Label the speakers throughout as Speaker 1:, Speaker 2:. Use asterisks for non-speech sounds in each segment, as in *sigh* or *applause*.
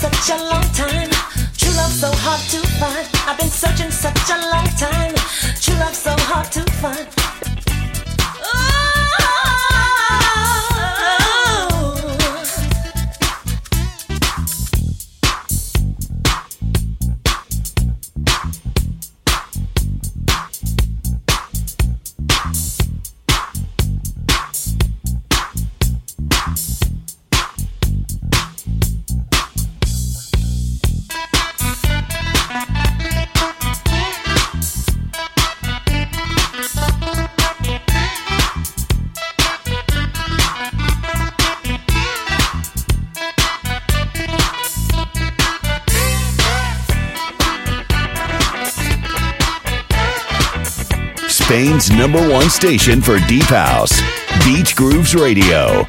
Speaker 1: such a long time. True love so hard to find. I've been searching such a long time. True love so hard to find.
Speaker 2: number one station for Deep House, Beach Grooves Radio.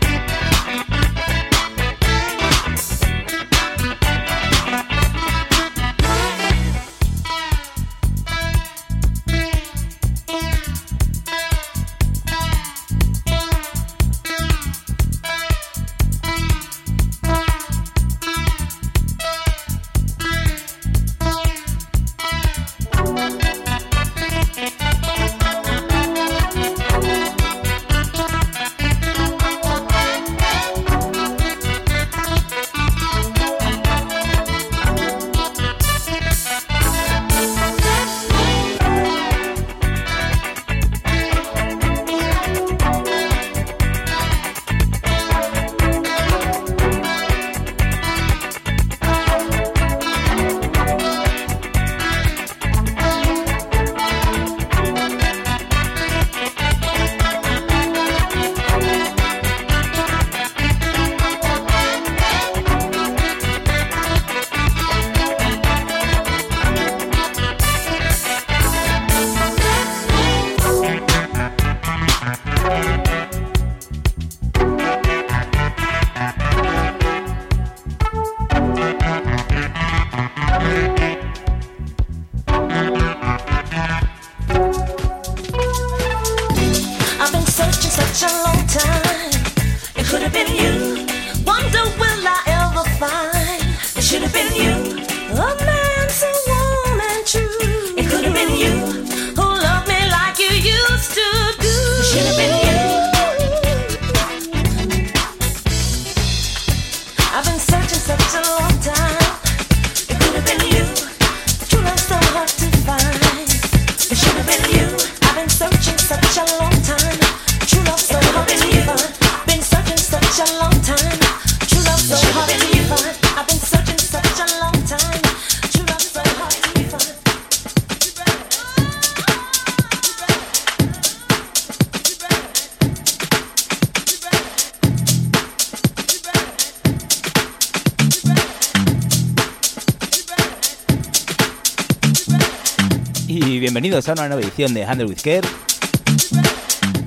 Speaker 3: Bienvenidos a una nueva edición de Handle with Care.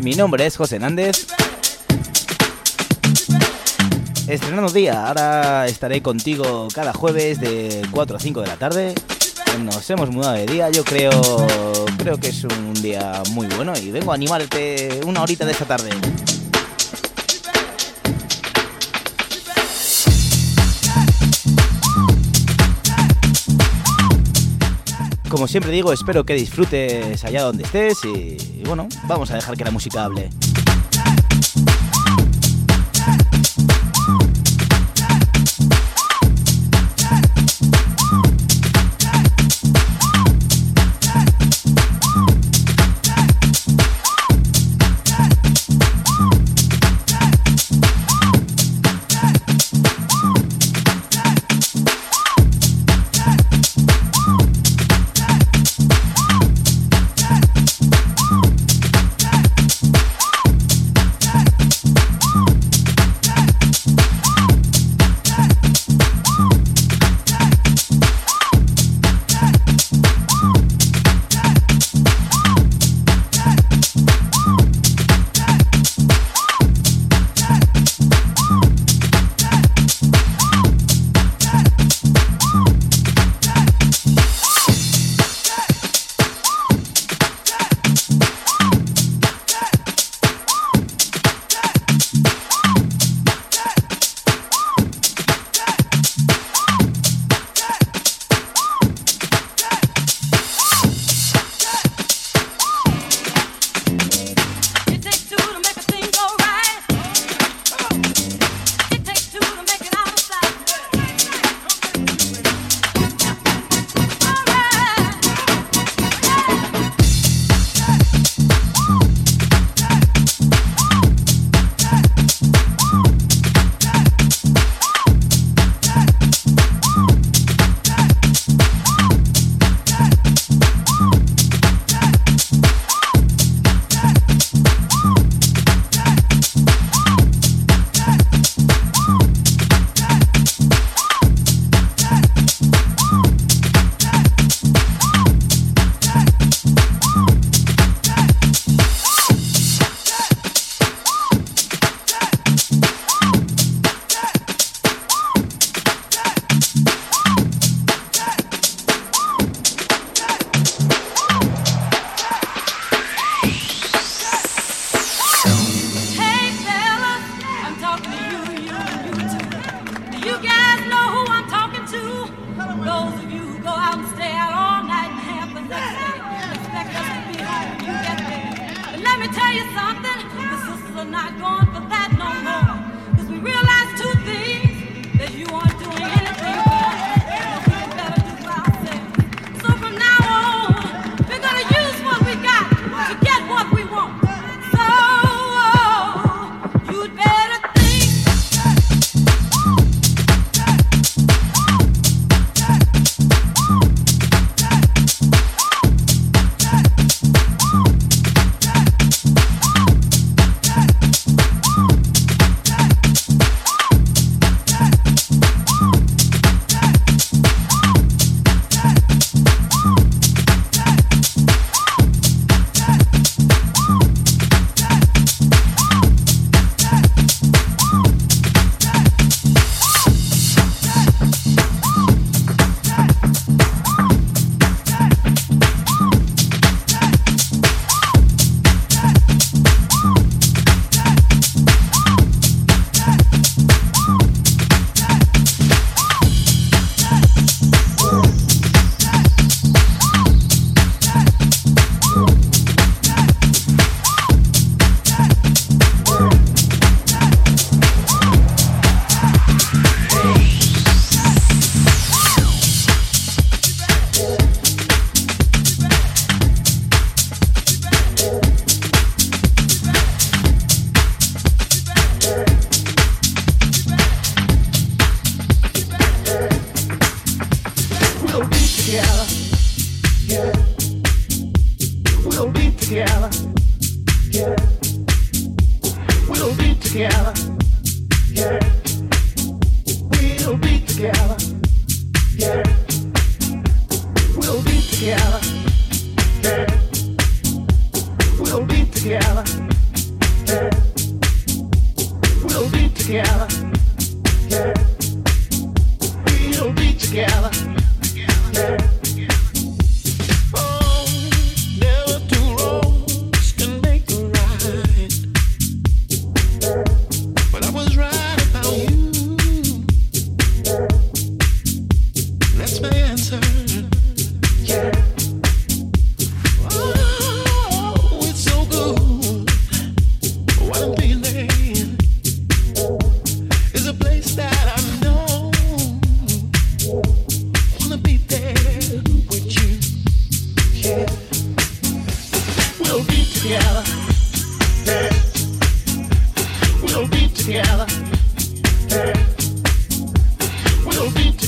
Speaker 3: Mi nombre es José Nández. Estrenando día, ahora estaré contigo cada jueves de 4 a 5 de la tarde. Nos hemos mudado de día, yo creo, creo que es un día muy bueno y vengo a animarte una horita de esta tarde. Como siempre digo, espero que disfrutes allá donde estés y, bueno, vamos a dejar que la música hable.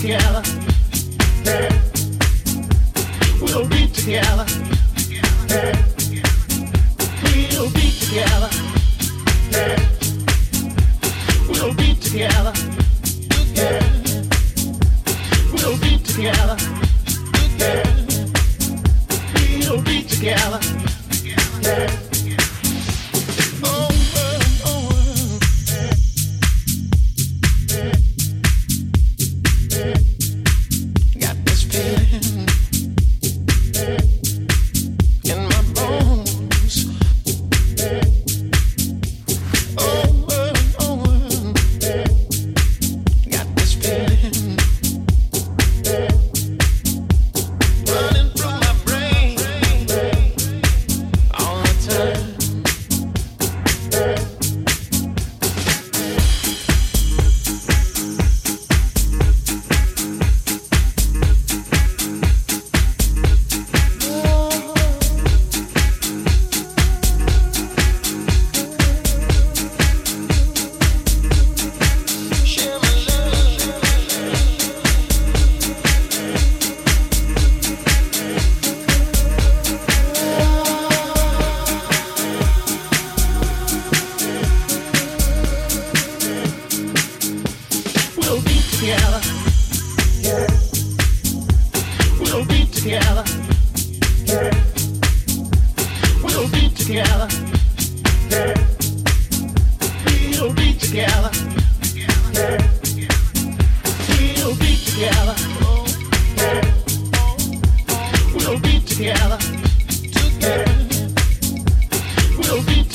Speaker 4: together. Yeah. We'll be together.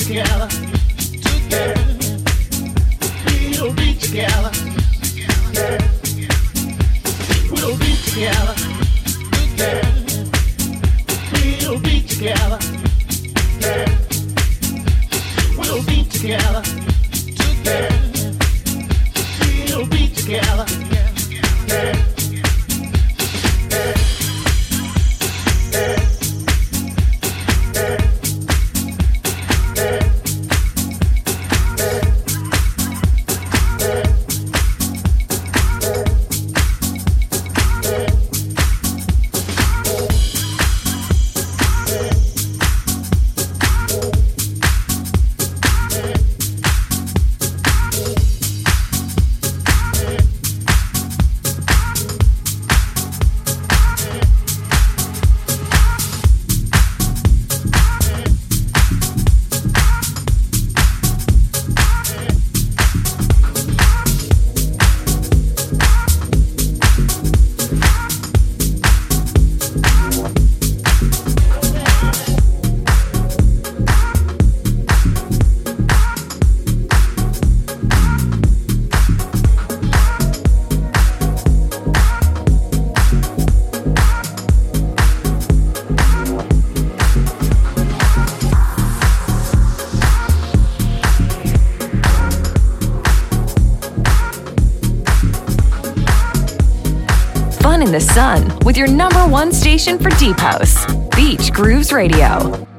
Speaker 4: together. Together. We'll be together. We'll be together. Together. We'll be together. We'll be together.
Speaker 5: your number one station for Deep House, Beach Grooves Radio.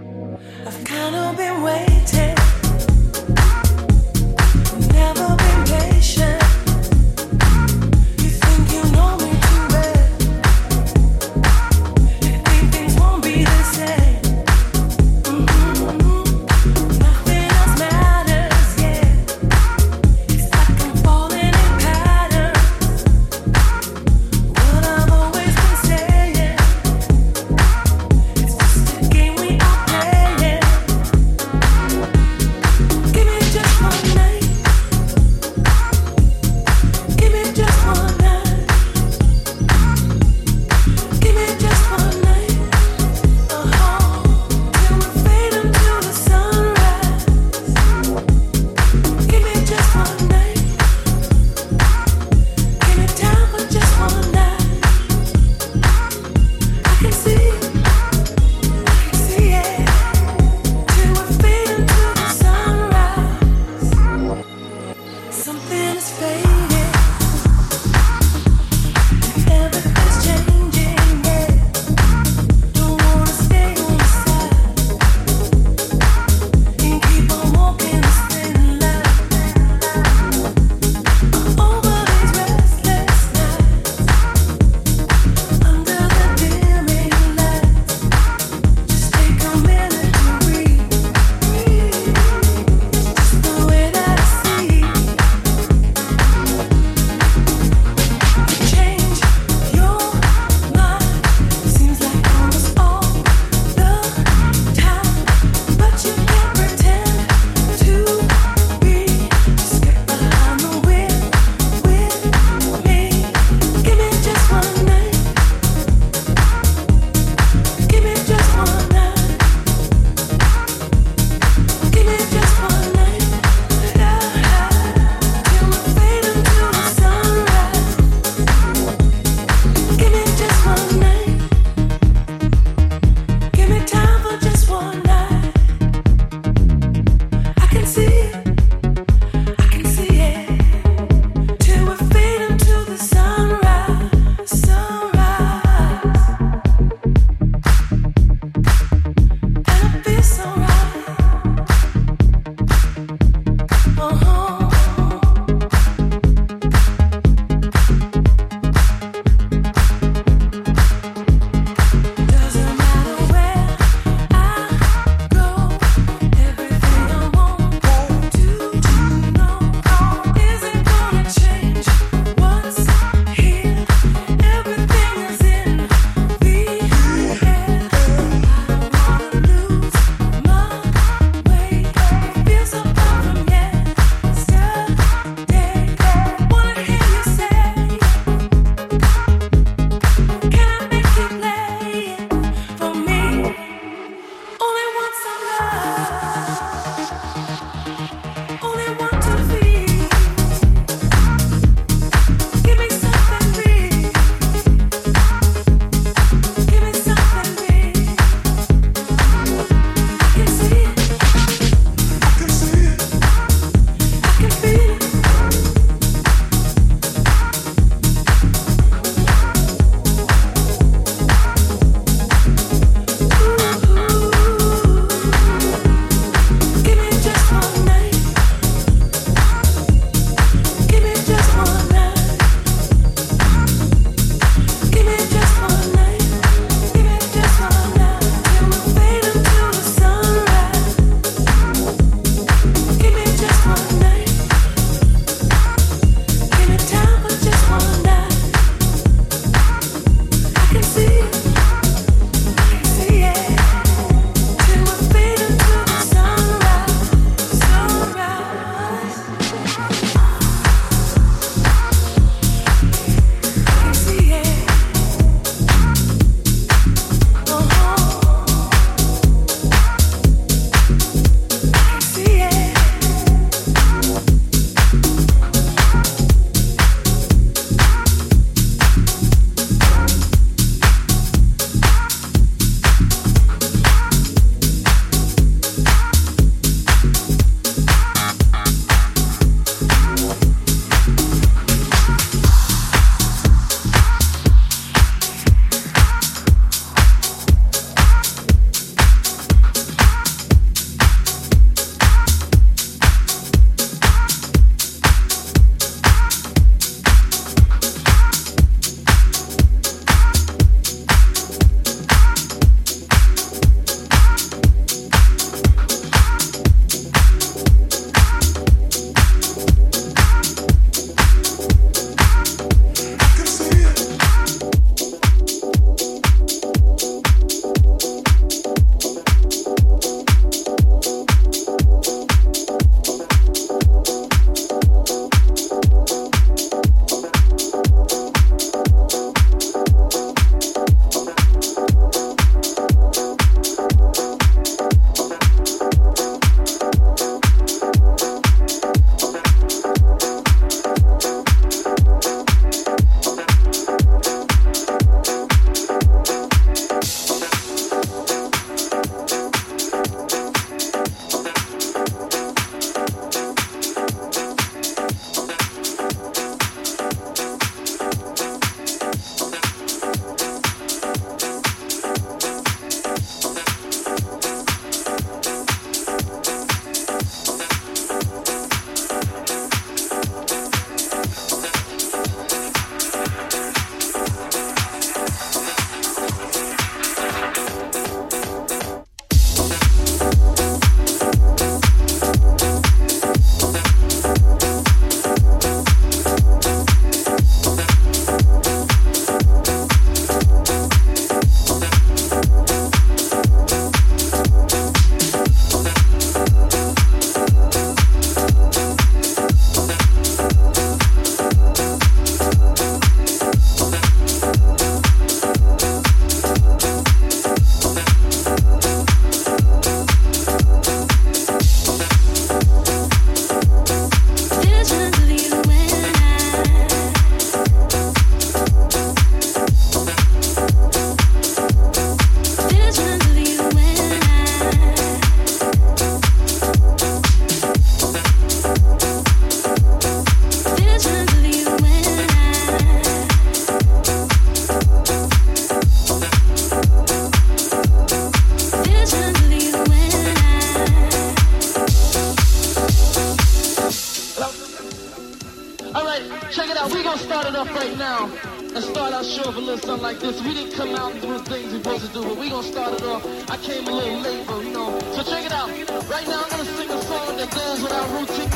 Speaker 6: Start our show with a little something like this. We didn't come out and do the things we supposed to do, but we gonna start it off. I came a little late, but you know. So check it out. Right now I'm gonna sing a song that goes with our routine.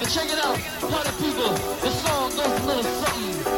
Speaker 6: And check it out, party people. The song goes a little something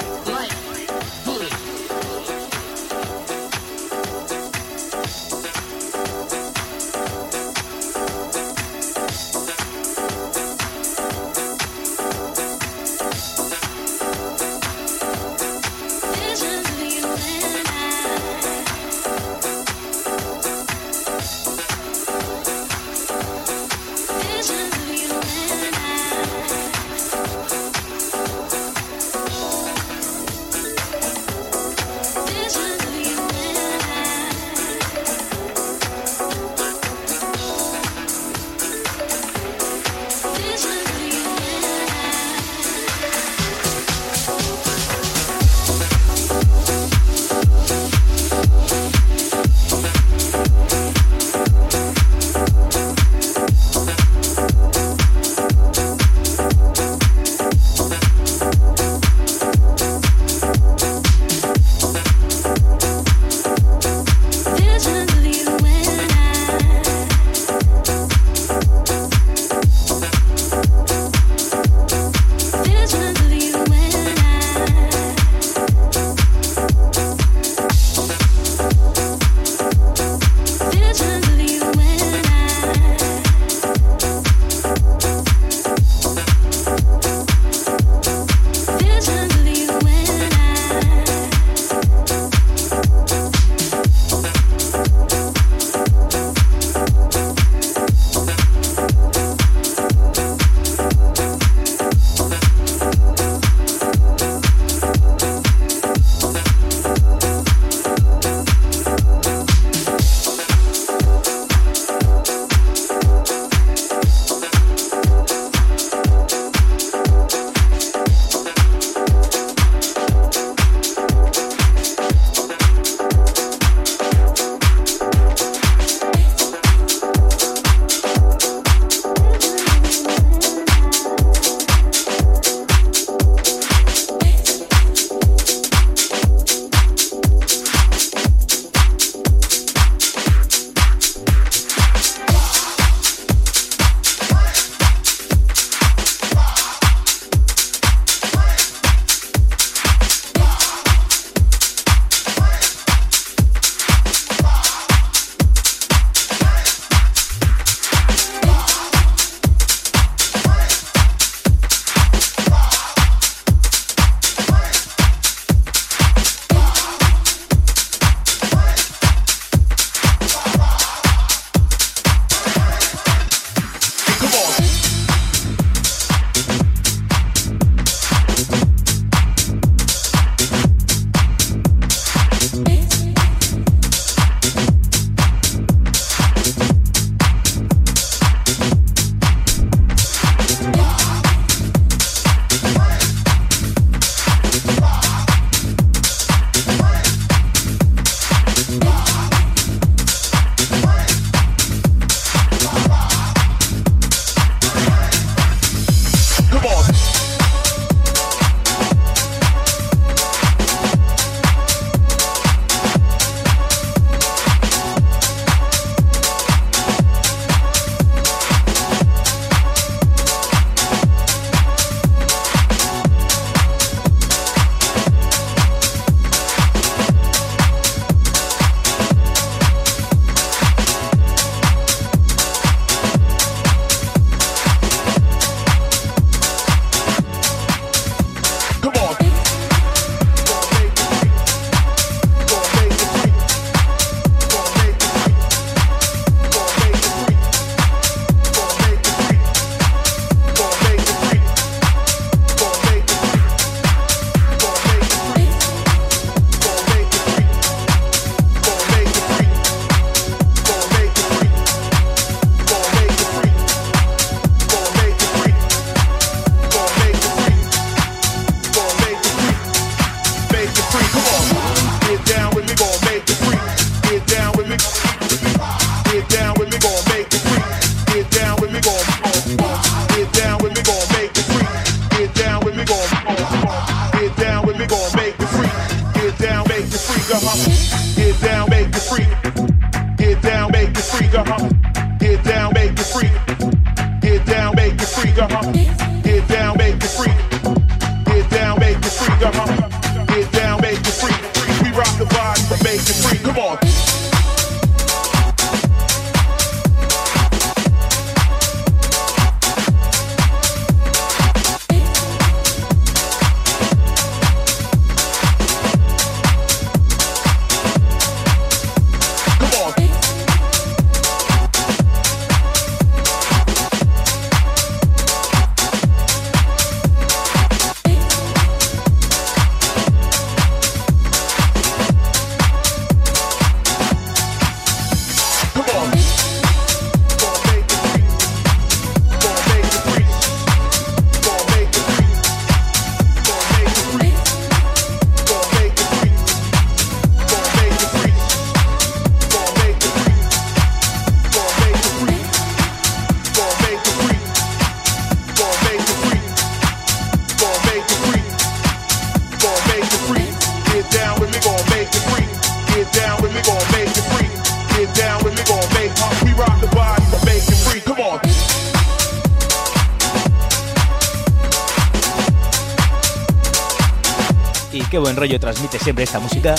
Speaker 3: rollo transmite siempre esta música.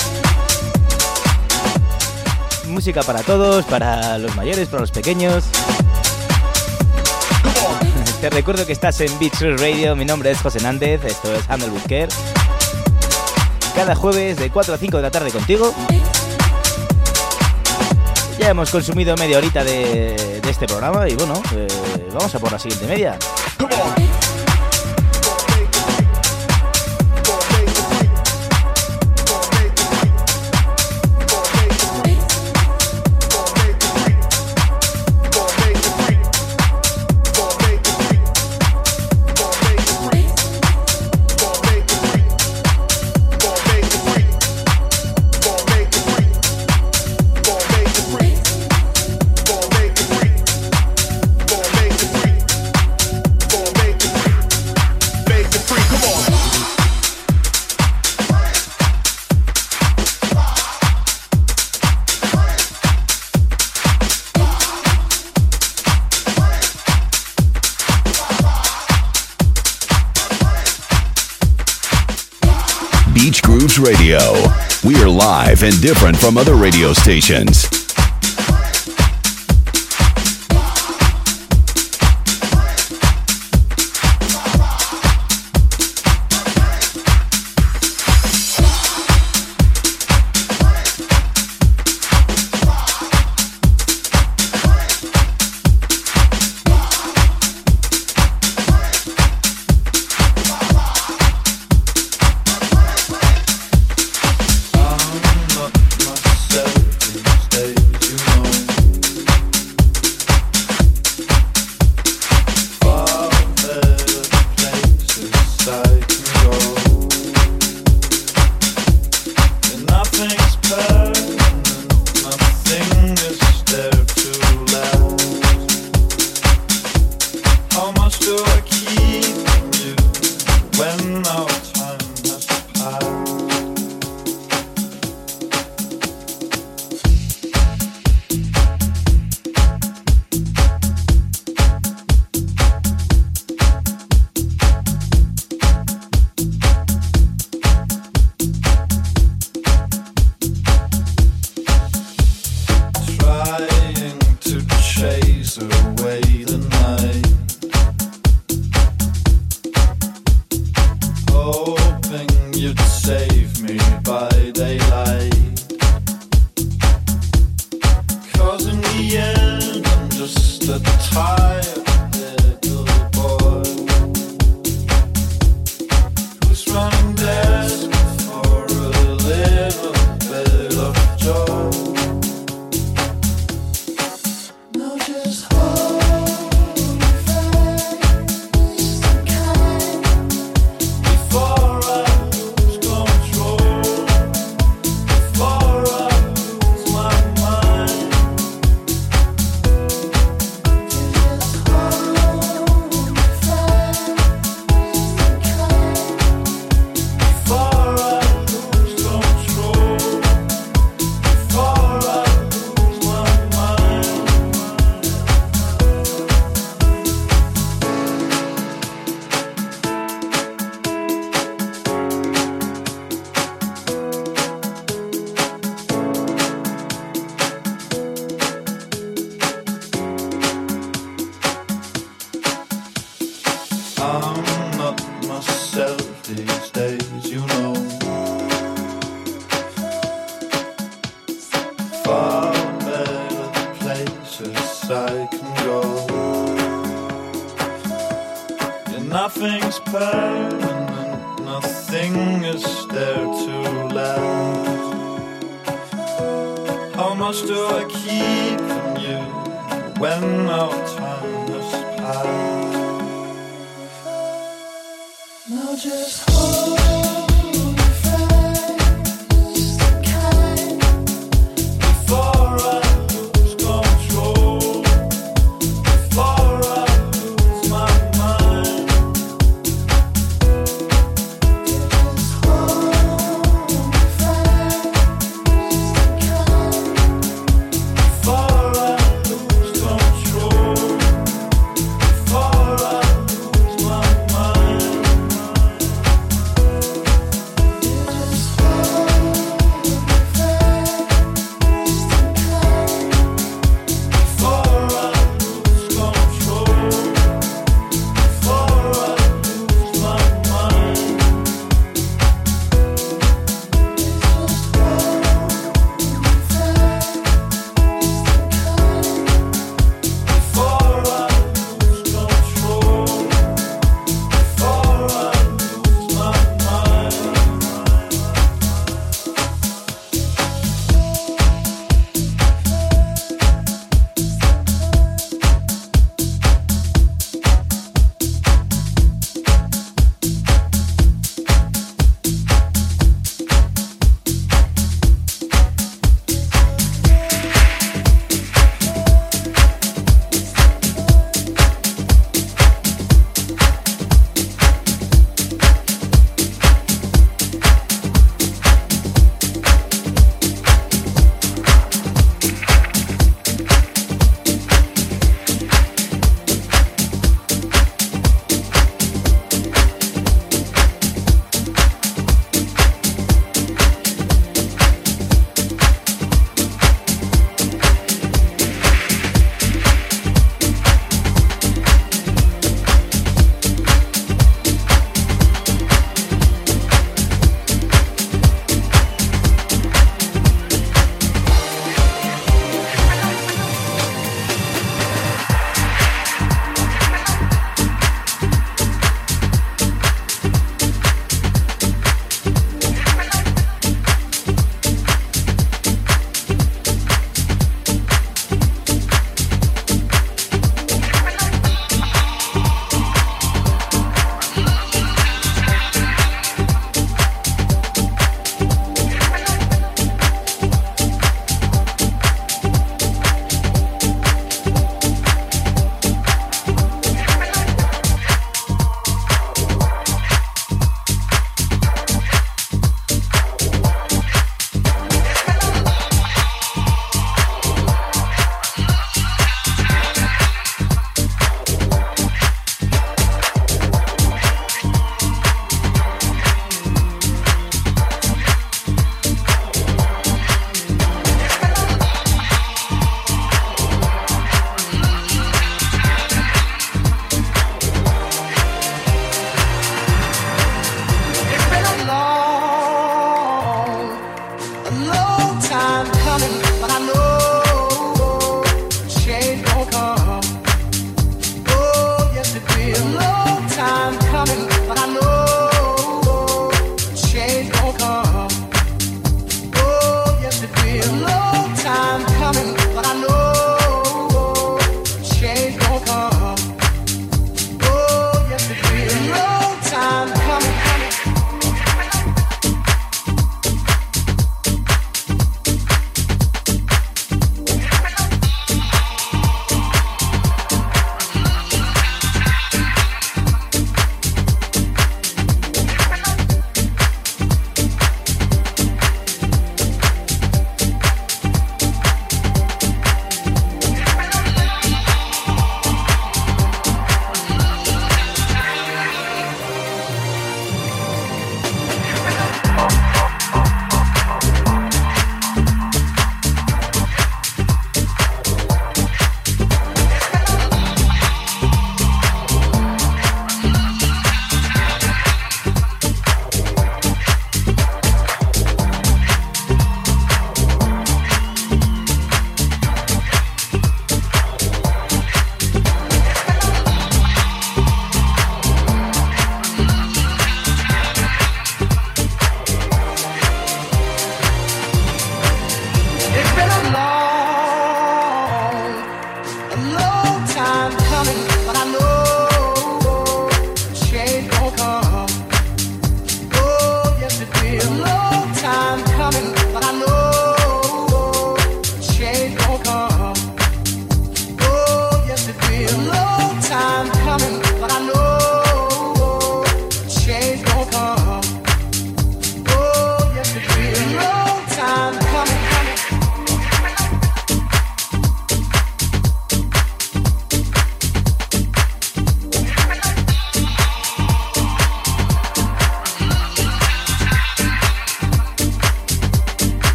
Speaker 3: Música para todos, para los mayores, para los pequeños. *laughs* Te recuerdo que estás en Beach Radio, mi nombre es José Nández, esto es Handle Care. Cada jueves de 4 a 5 de la tarde contigo. Ya hemos consumido media horita de, este programa y bueno, eh, vamos a por la siguiente media.
Speaker 2: Radio. We are live and different from other radio stations.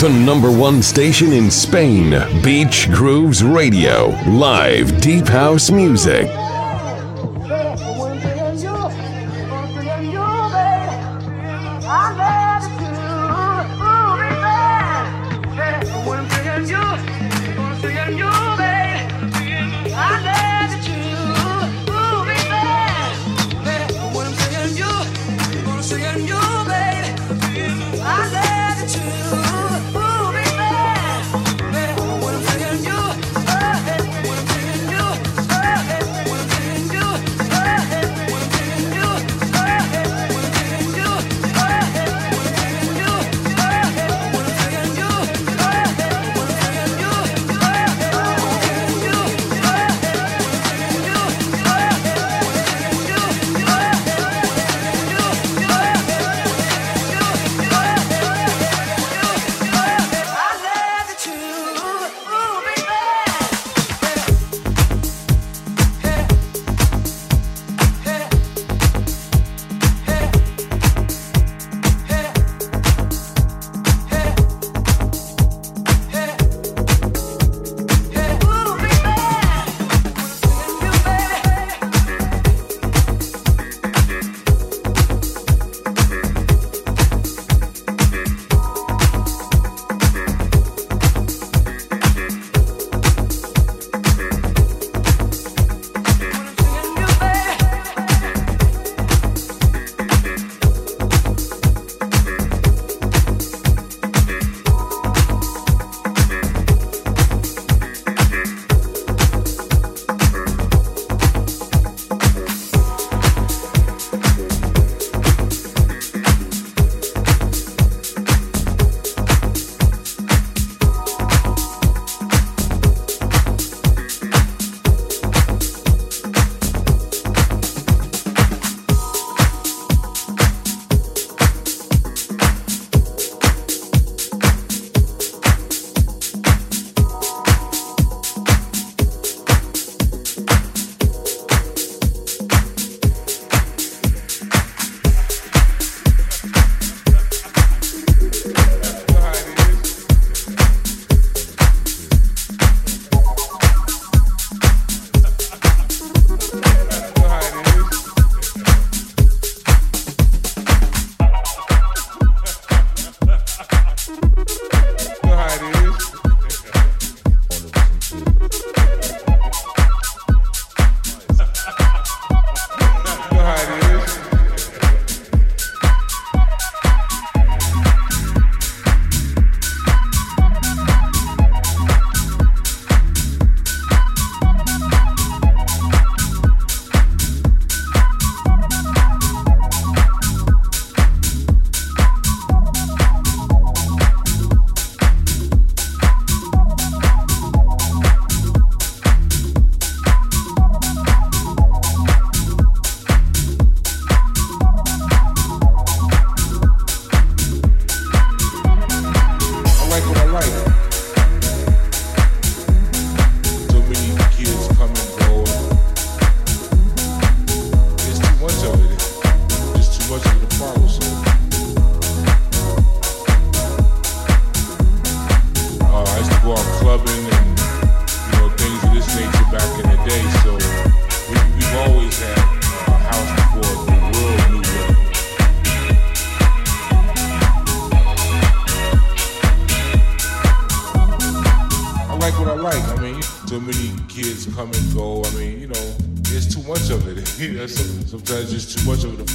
Speaker 7: The number one station in Spain, Beach Grooves Radio. Live Deep House Music.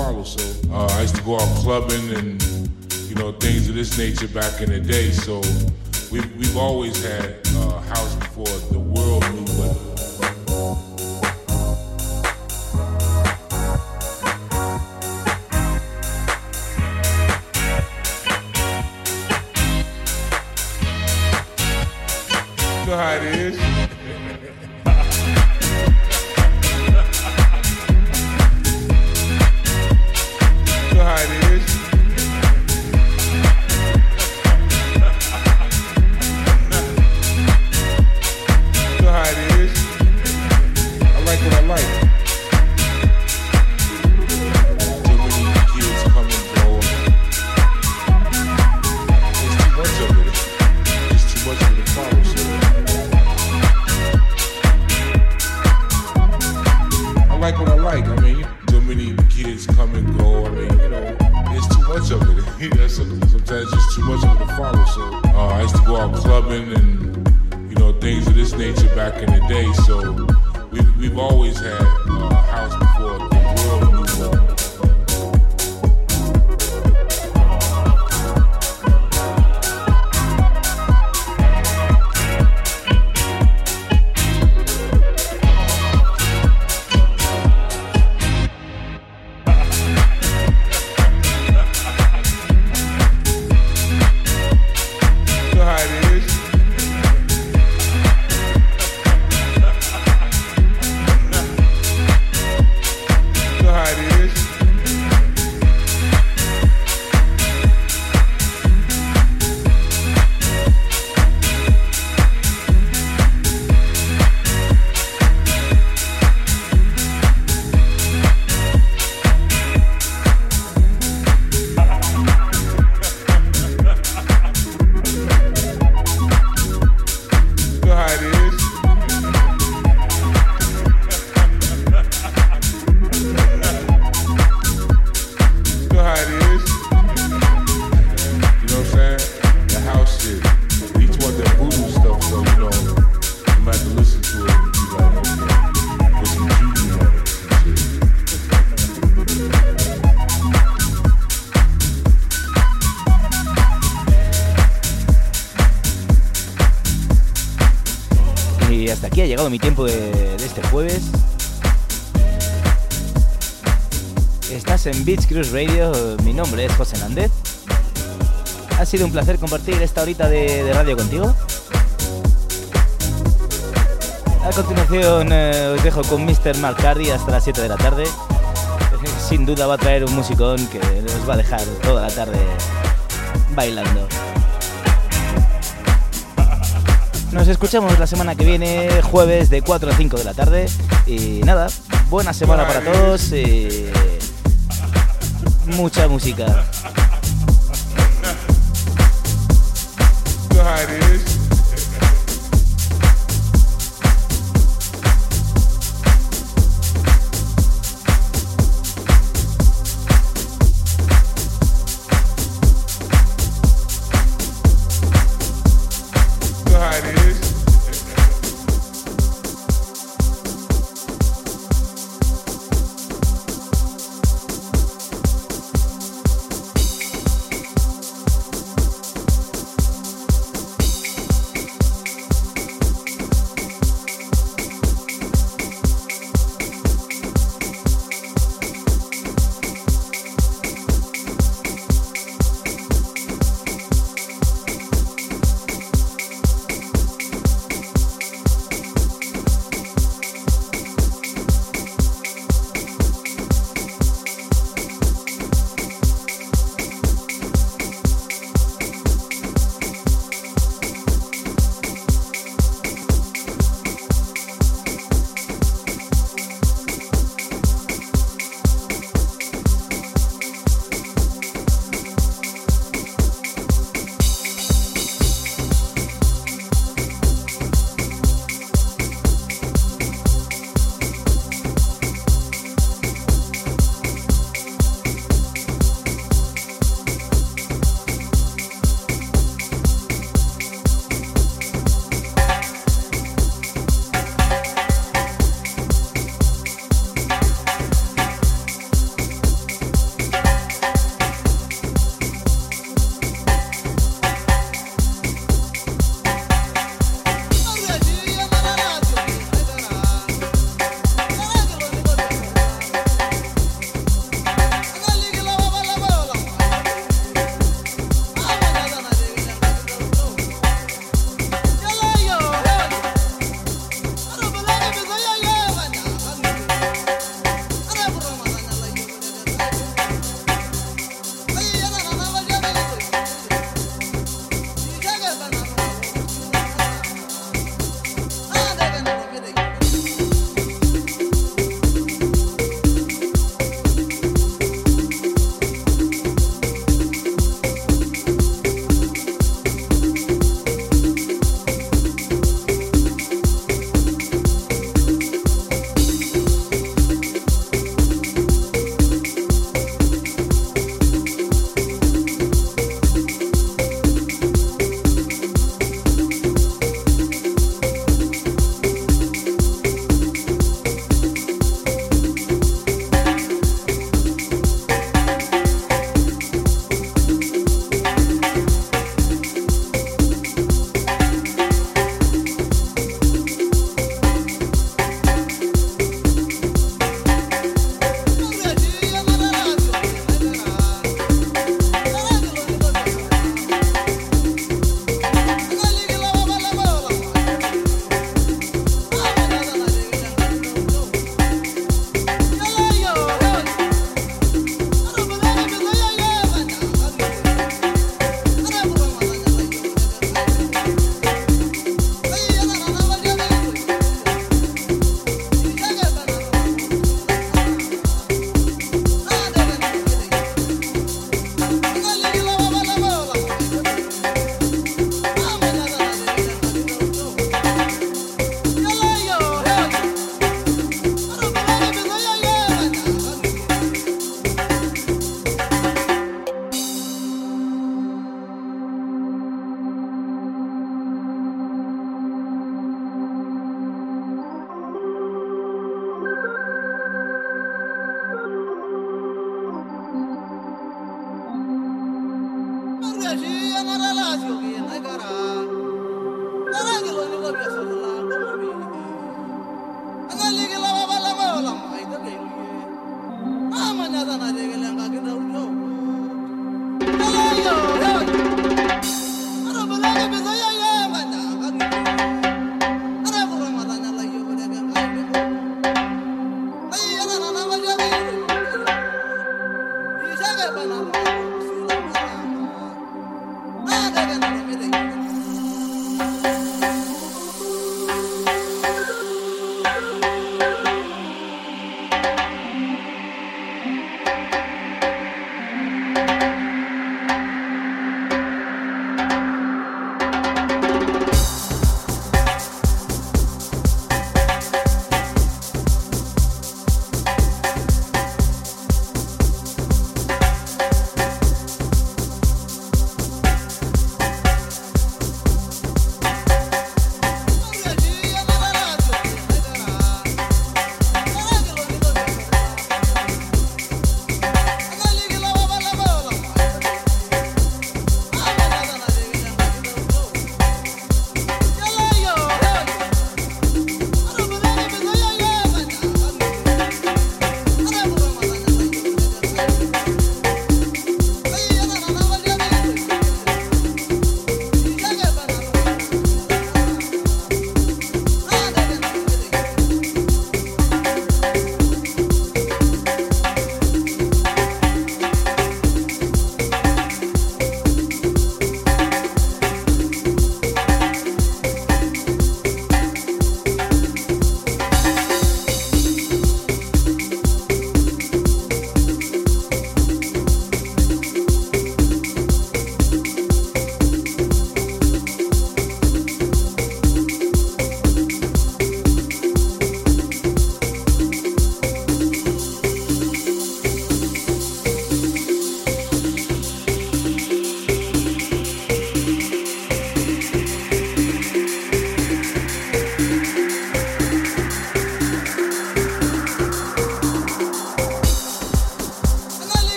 Speaker 8: Follow. So uh, I used to go out clubbing and you know things of this nature back in the day. So we've we've always had uh, house before the world knew what.
Speaker 3: Mi tiempo de, este jueves. Estás en Beach Cruise Radio, mi nombre es José Nández. Ha sido un placer compartir esta horita de, radio contigo. A continuación eh, os dejo con Mr. Mark hasta las 7 de la tarde. *laughs* Sin duda va a traer un musicón que nos va a dejar toda la tarde bailando. Nos escuchamos la semana que viene, jueves de 4 a 5 de la tarde. Y nada, buena semana para todos. Y mucha música.